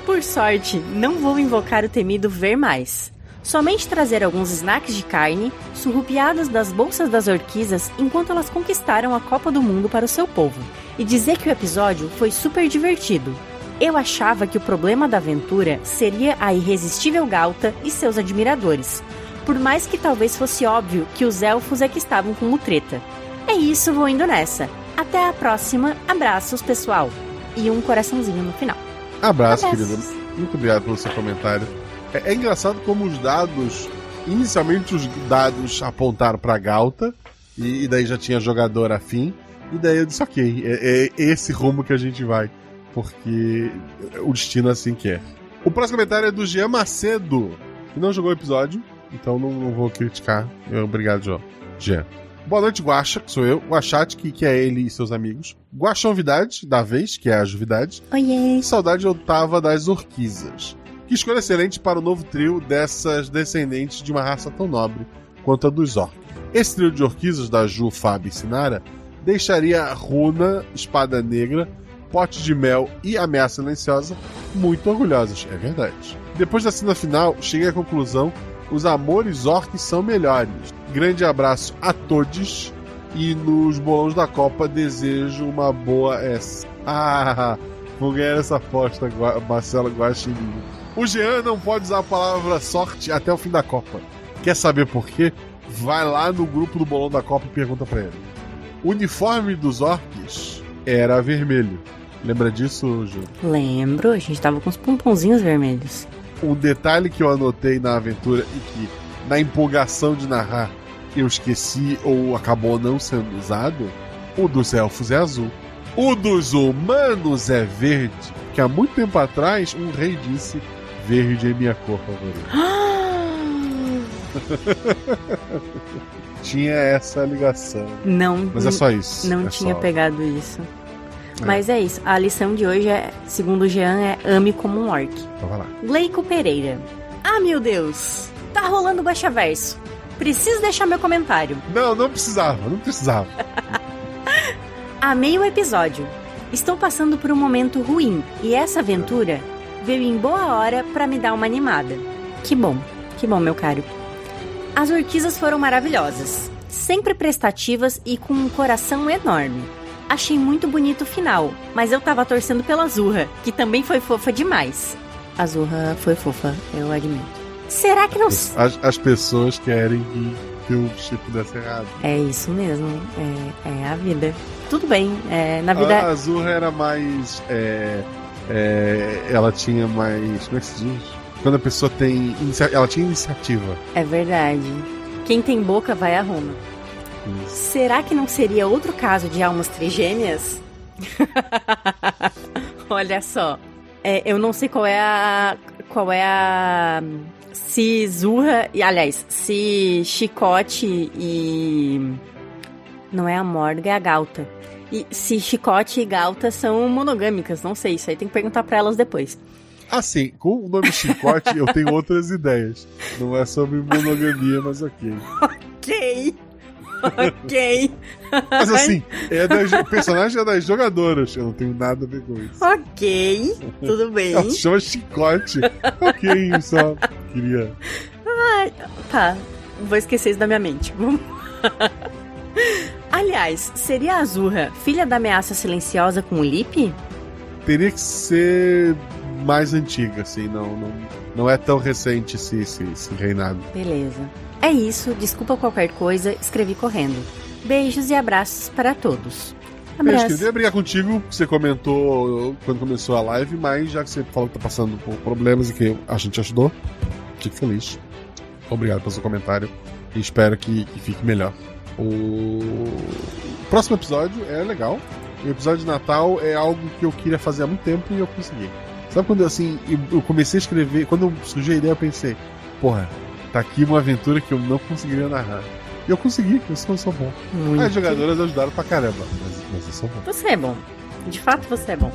Speaker 5: Por sorte, não vou invocar o temido ver mais. Somente trazer alguns snacks de carne, surrupiadas das bolsas das orquisas enquanto elas conquistaram a Copa do Mundo para o seu povo. E dizer que o episódio foi super divertido. Eu achava que o problema da aventura seria a irresistível Galta e seus admiradores. Por mais que talvez fosse óbvio que os elfos é que estavam com mutreta. É isso, vou indo nessa. Até a próxima. Abraços, pessoal. E um coraçãozinho no final.
Speaker 4: Abraço,
Speaker 5: Abraços.
Speaker 4: querido. Muito obrigado pelo seu comentário. É, é engraçado como os dados. Inicialmente os dados apontaram pra Galta, e, e daí já tinha jogador afim. E daí eu disse, ok, é, é esse rumo que a gente vai. Porque o destino assim quer. O próximo comentário é do Jean Macedo, que não jogou o episódio, então não, não vou criticar. Eu- Obrigado, João. Jean. Boa noite, Guaxa, que sou eu. Guaxate, que, que é ele e seus amigos. Guaxonvidade, da vez, que é a Juvidade.
Speaker 5: Oiê.
Speaker 4: Saudade Otava das Orquisas. Que escolha excelente para o novo trio dessas descendentes de uma raça tão nobre quanto a dos orcs. Esse trio de orquisas da Ju, Fábio e Sinara deixaria Runa, Espada Negra, Pote de Mel e Ameaça Silenciosa muito orgulhosas, é verdade. Depois da cena final, cheguei à conclusão Os amores orcs são melhores. Grande abraço a todos. E nos bolões da Copa desejo uma boa S. Ah, vou ganhar essa aposta, Marcelo Guaxinim. O Jean não pode usar a palavra sorte até o fim da Copa. Quer saber por quê? Vai lá no grupo do bolão da Copa e pergunta pra ele. O uniforme dos orcs era vermelho. Lembra disso, Ju?
Speaker 5: Lembro, a gente tava com os pomponzinhos vermelhos.
Speaker 4: Um detalhe que eu anotei na aventura e que, na empolgação de narrar, eu esqueci ou acabou não sendo usado: o dos elfos é azul. O dos humanos é verde. Que há muito tempo atrás, um rei disse: Verde é minha cor favorita. *laughs* Tinha essa ligação.
Speaker 5: Não.
Speaker 4: Mas é só isso.
Speaker 5: Não
Speaker 4: É
Speaker 5: tinha
Speaker 4: só-
Speaker 5: pegado isso. Mas é isso. A lição de hoje é, segundo o Jean, é ame como um orc.
Speaker 4: Então vai lá.
Speaker 5: Gleico Pereira. Ah, meu Deus! Tá rolando o Verso. Preciso deixar meu comentário.
Speaker 4: Não, não precisava, não precisava. *laughs*
Speaker 5: Amei o episódio. Estou passando por um momento ruim e essa aventura veio em boa hora pra me dar uma animada. Que bom, que bom, meu caro. As orquisas foram maravilhosas, sempre prestativas e com um coração enorme. Achei muito bonito o final, mas eu tava torcendo pela Zurra, que também foi fofa demais. A Zurra foi fofa, eu admito. Será que não.
Speaker 4: As, as pessoas querem que, o chip desse errado.
Speaker 5: É isso mesmo, é, é a vida. Tudo bem, é, na vida.
Speaker 4: A Azurra era mais. é, é, ela tinha mais. Como é que se diz? Quando a pessoa tem. Ela tinha iniciativa.
Speaker 5: É verdade. Quem tem boca vai a Roma. Será que não seria outro caso de almas trigêmeas? *laughs* Olha só. É, eu não sei qual é a. Qual é a. Se Zurra. E, aliás, se Chicote e. Não é a Morga, é a Galta. E se Chicote e Galta são monogâmicas, não sei. Isso aí tem que perguntar pra elas depois.
Speaker 4: Assim, com o nome Chicote, eu tenho outras ideias. Não é sobre monogamia, mas ok.
Speaker 5: Ok. ok.
Speaker 4: Mas assim, é das, o personagem é das jogadoras. Eu não tenho nada a ver com isso.
Speaker 5: Ok, tudo bem.
Speaker 4: Ela chama Chicote. ok, só queria.
Speaker 5: Ai, tá, vou esquecer isso da minha mente. Aliás, seria a Azurra filha da ameaça silenciosa com o Lip?
Speaker 4: Teria que ser mais antiga, assim. Não, não, não é tão recente esse, esse, esse reinado.
Speaker 5: Beleza. É isso, desculpa qualquer coisa, escrevi correndo. Beijos e abraços para todos.
Speaker 4: Eu
Speaker 5: Abraço.
Speaker 4: queria brigar contigo, você comentou quando começou a live, mas já que você falou que tá passando por problemas e que a gente ajudou, fico feliz. Obrigado pelo seu comentário e espero que, que fique melhor. O próximo episódio é legal. O episódio de Natal é algo que eu queria fazer há muito tempo e eu consegui. Sabe quando eu, assim, eu, comecei a escrever, quando surgiu a ideia, eu pensei, porra, tá aqui uma aventura que eu não conseguiria narrar. E eu consegui, eu sou, eu sou bom.
Speaker 5: Muito.
Speaker 4: As jogadoras ajudaram pra caramba, mas, mas eu sou bom.
Speaker 5: Você é bom. De fato, você é bom.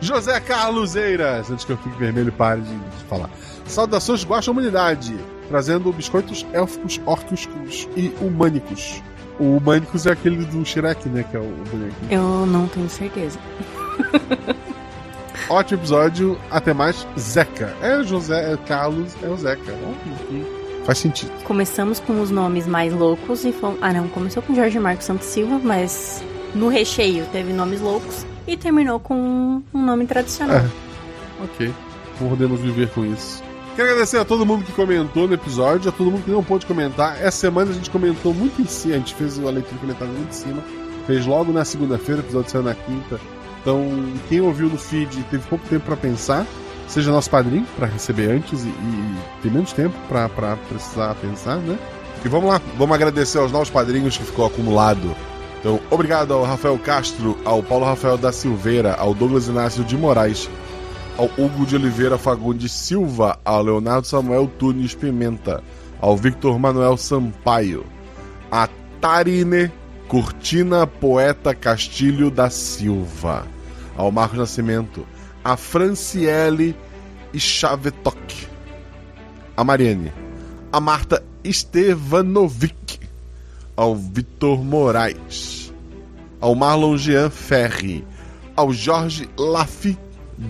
Speaker 4: José Carlos Eiras, antes que eu fique vermelho pare de, de falar. Saudações Guaxa Humanidade, trazendo biscoitos élficos, órquicos e humânicos. O humânicos é aquele do Shrek, né? Que é o, boneco.
Speaker 5: Eu não tenho certeza. *laughs*
Speaker 4: Ótimo episódio, até mais. Zeca. É o José, é Carlos, é o Zeca. Faz sentido.
Speaker 5: Começamos com os nomes mais loucos e fomos. Ah, não, começou com Jorge Marcos Santos Silva, mas no recheio teve nomes loucos e terminou com um nome tradicional.
Speaker 4: É. Ok. Podemos viver com isso. Quero agradecer a todo mundo que comentou no episódio, a todo mundo que não pôde comentar. Essa semana a gente comentou muito em cima, a gente fez a leitura comentários muito em cima. Fez logo na segunda-feira, o episódio saiu na quinta. Então, quem ouviu no feed teve pouco tempo pra pensar, seja nosso padrinho pra receber antes e, e ter menos tempo pra precisar pensar, né? E vamos lá, vamos agradecer aos novos padrinhos que ficou acumulado. Então, obrigado ao Rafael Castro, ao Paulo Rafael da Silveira, ao Douglas Inácio de Moraes, ao Hugo de Oliveira Fagundes Silva, ao Leonardo Samuel Tunes Pimenta, ao Victor Manuel Sampaio, a Tarine Cortina Poeta Castilho da Silva, ao Marcos Nascimento, a Franciele Chavetok, a Mariane, a Marta Estevanovic, ao Vitor Moraes, ao Marlon Jean Ferri, ao Jorge Lafi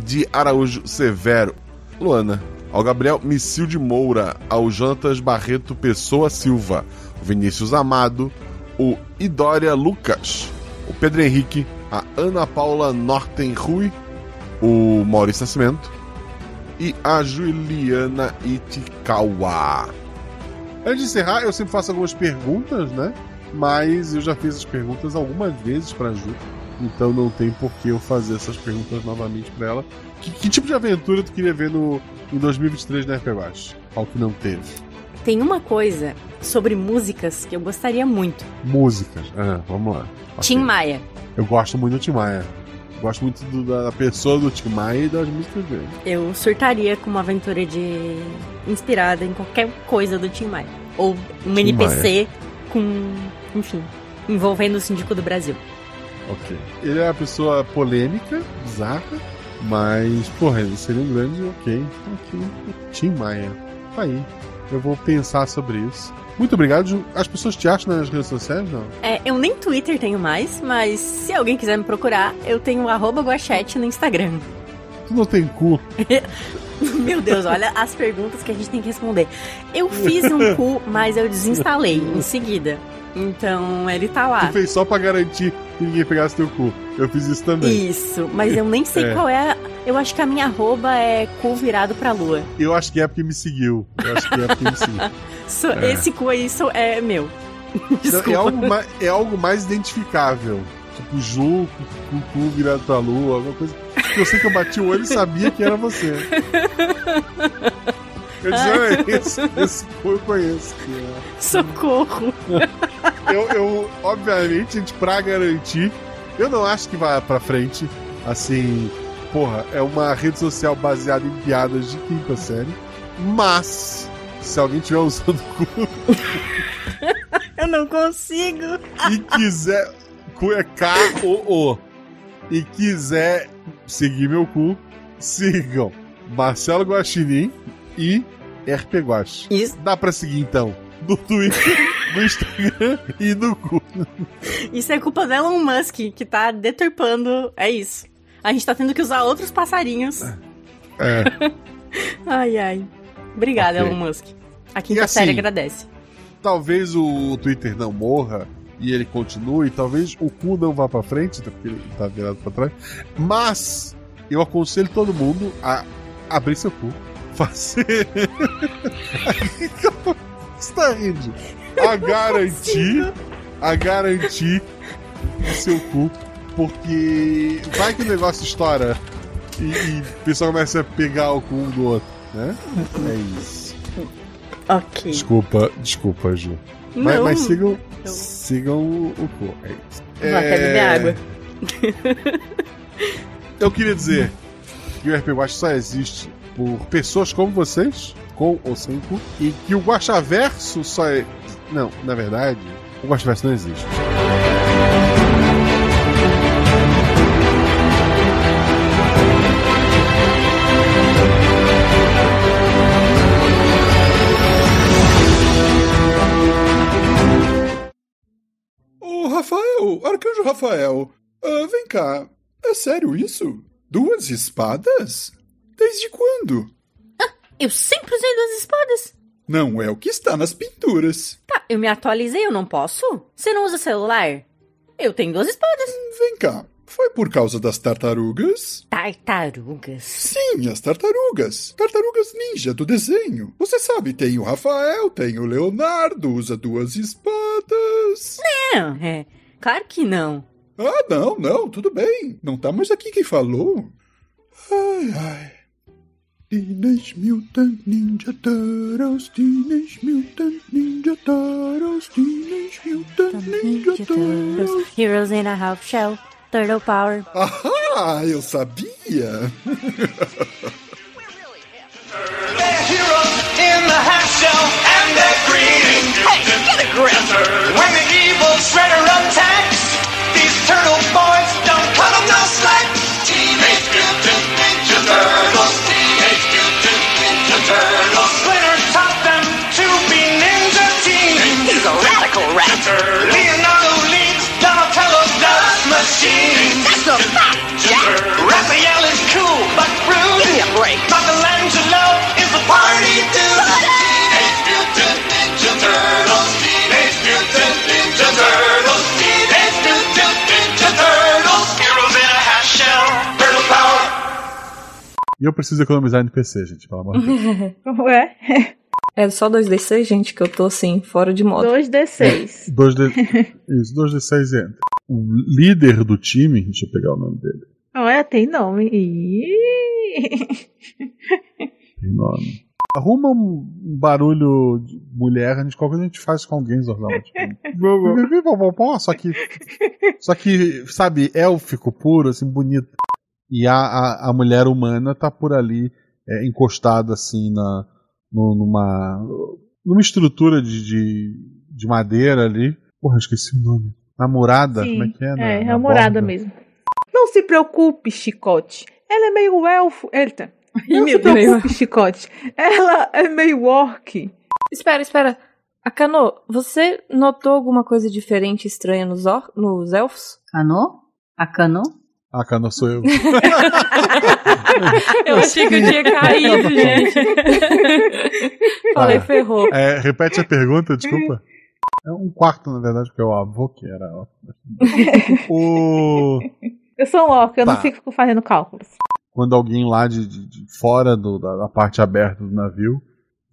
Speaker 4: de Araújo Severo, Luana, ao Gabriel Missil de Moura, ao Jonatas Barreto Pessoa Silva, o Vinícius Amado, o Idória Lucas, o Pedro Henrique, a Ana Paula Norten Rui, o Maurício Nascimento e a Juliana Itikawa. Antes de encerrar, eu sempre faço algumas perguntas, né? Mas eu já fiz as perguntas algumas vezes pra Ju, então não tem por que eu fazer essas perguntas novamente pra ela. Que, que tipo de aventura tu queria ver no, em 2023 na RPG? Ao que não teve.
Speaker 5: Tem uma coisa sobre músicas que eu gostaria muito.
Speaker 4: Músicas. Ah, vamos lá.
Speaker 5: Tim
Speaker 4: Ok.
Speaker 5: Maia.
Speaker 4: Eu gosto muito do Tim Maia. Gosto muito do- da pessoa do Tim Maia e das músicas dele.
Speaker 5: Eu surtaria com uma aventura de. inspirada em qualquer coisa do Tim Maia. Ou um
Speaker 4: Tim
Speaker 5: NPC com. enfim. envolvendo o Síndico do Brasil.
Speaker 4: Ok. Ele é uma pessoa polêmica, bizarra, mas, porra, ele seria um grande ok. Ok. Tim Maia. Tá aí. Eu vou pensar sobre isso. Muito obrigado, Ju. As pessoas te acham nas redes sociais, não?
Speaker 5: É, eu nem Twitter tenho mais, mas se alguém quiser me procurar, eu tenho arroba guachete no Instagram.
Speaker 4: Tu não tem cu. *laughs*
Speaker 5: Meu Deus, olha as perguntas que a gente tem que responder. Eu fiz um cu, mas eu desinstalei em seguida. Então ele tá lá.
Speaker 4: Tu fez só pra garantir que ninguém pegasse teu cu. Eu fiz isso também.
Speaker 5: Isso, mas eu nem sei
Speaker 4: É.
Speaker 5: qual é. a- Eu acho que a minha arroba é cu virado pra lua.
Speaker 4: Eu acho que é porque me seguiu. Eu acho que é porque me seguiu. *laughs*
Speaker 5: So-
Speaker 4: É.
Speaker 5: Esse cu aí so- é meu. *laughs*
Speaker 4: Então,
Speaker 5: Desculpa.
Speaker 4: é, algo mais, é algo mais identificável. Tipo, Ju com o cu virado pra lua, alguma coisa. Porque eu sei que eu bati o olho e sabia que era você. *laughs* Eu disse, ah, esse, esse cu eu conheço.
Speaker 5: Socorro. *laughs*
Speaker 4: Eu, eu, obviamente, gente, pra garantir, eu não acho que vai pra frente. Assim, porra, é uma rede social baseada em piadas de quinta série. Mas, se alguém tiver usando cu *laughs*
Speaker 5: Eu não consigo.
Speaker 4: e quiser. Cu é K-O-O. E quiser seguir meu cu, sigam Marcelo Guaxinim e RP Guax.
Speaker 5: Isso.
Speaker 4: Dá pra seguir então no Twitter, no Instagram e no cu.
Speaker 5: Isso é culpa do Elon Musk, que tá deturpando. É isso. A gente tá tendo que usar outros passarinhos.
Speaker 4: É. *laughs*
Speaker 5: Ai, ai. Obrigada,
Speaker 4: Ok.
Speaker 5: Elon Musk. A quinta
Speaker 4: assim,
Speaker 5: série agradece.
Speaker 4: Talvez o Twitter não morra e ele continue, talvez o cu não vá pra frente, até porque ele tá virado pra trás. Mas eu aconselho todo mundo a abrir seu cu. *laughs* Fazer. *laughs* Você tá rindo? A garantir. A garantir o seu cu. Porque vai que o negócio estoura e, e o pessoal começa a pegar o cu um do outro, né? É isso.
Speaker 5: Ok.
Speaker 4: Desculpa, desculpa, Ju. Mas,
Speaker 5: Não.
Speaker 4: mas sigam,
Speaker 5: Eu-
Speaker 4: sigam o, o cu. É isso.
Speaker 5: Beber água.
Speaker 4: Eu queria dizer que o RP Watch só existe por pessoas como vocês, com ou sem cu, e que o Guaxaverso só é. Não, na verdade, o Guaxaverso não existe.
Speaker 6: Ô, Rafael, Arcanjo Rafael, ah, vem cá. É sério isso? Duas espadas? Desde quando?
Speaker 5: Eu sempre usei duas espadas.
Speaker 6: Não é o que está nas pinturas.
Speaker 5: Tá, eu me atualizei, eu não posso? Você não usa celular? Eu tenho duas espadas.
Speaker 6: Vem cá. Foi por causa das tartarugas?
Speaker 5: Tartarugas.
Speaker 6: Sim, as tartarugas. Tartarugas ninja do desenho. Você sabe, tem o Rafael, tem o Leonardo, usa duas espadas.
Speaker 5: Não, é. Claro que não.
Speaker 6: Ah, não, não, tudo bem. Não tá mais aqui quem falou. Ai, ai. Teenage Mutant Ninja Turtles, Teenage Mutant Ninja Turtles, Teenage Mutant Ninja Turtles.
Speaker 5: Heroes in a half shell. Turtle power.
Speaker 6: Ah, eu sabia.
Speaker 7: heroes in the half shell and they're green. Hey, get a grip! When the evil shredder attacks, these turtle boys don't cut 'em no slack. Teenage Mutant Ninja Turtles, Turtles. Leonardo leads Donatello dust machine. That's a fact, Jack. Raphael is cool, but rude. Give me a break. Michelangelo is the party dude. Teenage Mutant Ninja Turtles. Teenage Mutant Ninja Turtles. Teenage Mutant Ninja Turtles. Heroes in a shell. Turtle power.
Speaker 4: E eu preciso economizar NPC, gente, pelo amor de Deus. *laughs* *laughs*
Speaker 8: É só 2D6, gente, que eu tô assim, fora de moda.
Speaker 9: 2D6.
Speaker 4: 2D... Isso, 2D6 entra. O líder do time, deixa eu pegar o nome dele.
Speaker 9: Não é? Tem nome.
Speaker 4: Tem nome. Arruma um barulho de mulher, a gente, qualquer coisa a gente faz com alguém, Zorzal. Tipo, *laughs* só que. Só que, sabe, élfico puro, assim, bonito. E a, a, a mulher humana tá por ali, é, encostada, assim, na, numa. numa estrutura de, de, de madeira ali. Porra, esqueci o nome. Namorada?
Speaker 9: Sim,
Speaker 4: Como é que é? Na-
Speaker 9: É, é
Speaker 4: na
Speaker 9: a morada
Speaker 4: borda?
Speaker 9: mesmo. Não se preocupe, Chicote. Ela é meio elfo. Eita. *laughs* Não
Speaker 8: meu
Speaker 9: se
Speaker 8: Deus.
Speaker 9: preocupe, Chicote. Ela é meio orc.
Speaker 8: Espera, espera. Akano, você notou alguma coisa diferente estranha nos, or nos elfos?
Speaker 5: Cano? A Cano?
Speaker 4: Ah, cara, não sou eu. *laughs*
Speaker 8: Eu achei que eu tinha caído, gente. *laughs* Falei,
Speaker 4: Ah.
Speaker 8: ferrou.
Speaker 4: É, repete a pergunta, desculpa. É um quarto, na verdade, porque é o avô que era. *laughs* O...
Speaker 9: Eu sou um orc, eu
Speaker 4: Tá.
Speaker 9: não fico fazendo cálculos.
Speaker 4: Quando alguém lá de, de- de fora do- da, da parte aberta do navio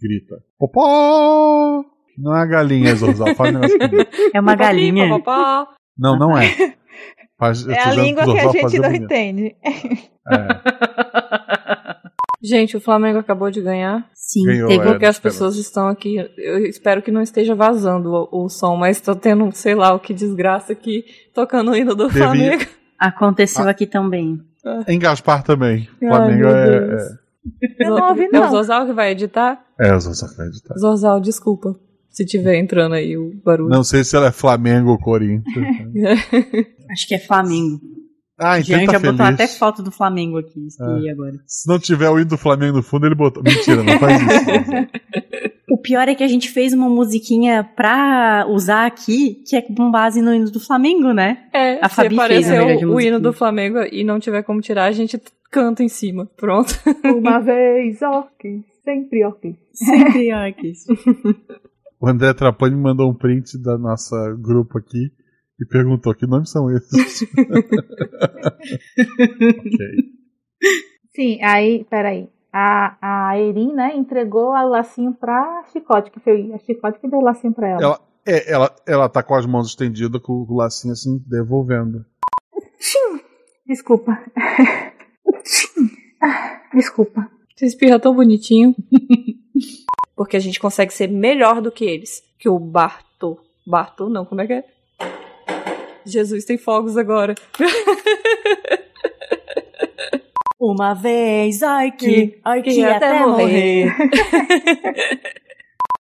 Speaker 4: grita: Popó! Não é a galinha, Zorzal, faz um negócio comigo.
Speaker 5: É uma galinha.
Speaker 8: Papapá.
Speaker 4: Não, não é. Faz-
Speaker 9: É a língua que a gente não
Speaker 4: bonito.
Speaker 9: entende. *laughs*
Speaker 8: Gente, o Flamengo acabou de ganhar.
Speaker 5: Sim,
Speaker 4: Ganhou,
Speaker 5: teve
Speaker 4: é,
Speaker 8: Porque as pessoas estão aqui. Eu espero que não esteja vazando o, o som, mas tô tendo, sei lá, o que desgraça aqui, tocando o hino do
Speaker 4: Teve-
Speaker 8: Flamengo.
Speaker 5: Aconteceu aqui também.
Speaker 4: Em Gaspar também.
Speaker 8: Ai,
Speaker 4: Flamengo é. É,
Speaker 9: Eu não ouvi,
Speaker 8: É o
Speaker 9: não.
Speaker 8: Zorzal que vai editar?
Speaker 4: é o Zorzal que vai editar.
Speaker 8: Zorzal, desculpa. Se tiver entrando aí o barulho.
Speaker 4: Não sei se ela é Flamengo ou Corinthians. *laughs*
Speaker 5: Acho que é Flamengo.
Speaker 4: Ah, então
Speaker 5: Jean
Speaker 4: tá
Speaker 5: já botou
Speaker 4: feliz.
Speaker 5: até foto do Flamengo aqui. escolhi agora.
Speaker 4: Se não tiver o hino do Flamengo no fundo, ele botou. Mentira, não faz isso. *laughs*
Speaker 5: O pior é que a gente fez uma musiquinha pra usar aqui, que é com base no hino do Flamengo, né?
Speaker 8: É,
Speaker 5: A
Speaker 8: se
Speaker 5: Fabi
Speaker 8: aparecer
Speaker 5: a
Speaker 8: o, o hino do Flamengo e não tiver como tirar, a gente canta em cima. Pronto.
Speaker 9: Uma vez orc, sempre orc.
Speaker 5: Sempre *laughs* orques.
Speaker 4: O André Trapani me mandou um print da nossa grupo aqui e perguntou que nomes são esses. *laughs* ok.
Speaker 9: Sim, aí, peraí. A, a Erin, né, entregou o lacinho pra Chicote, que foi a Chicote que deu o lacinho pra ela.
Speaker 4: Ela, é, ela, ela tá com as mãos estendidas, com o lacinho assim, devolvendo.
Speaker 9: Tchim! Desculpa. Tchim! Ah, Desculpa.
Speaker 8: Você espirra tão bonitinho. *laughs* Porque a gente consegue ser melhor do que eles. Que o Bartô. Bartô, não, como é que é? Jesus tem fogos agora. *laughs*
Speaker 5: Uma vez, ai
Speaker 8: Que-
Speaker 5: que, ai
Speaker 8: que
Speaker 5: que
Speaker 8: até
Speaker 5: até morrer. *laughs*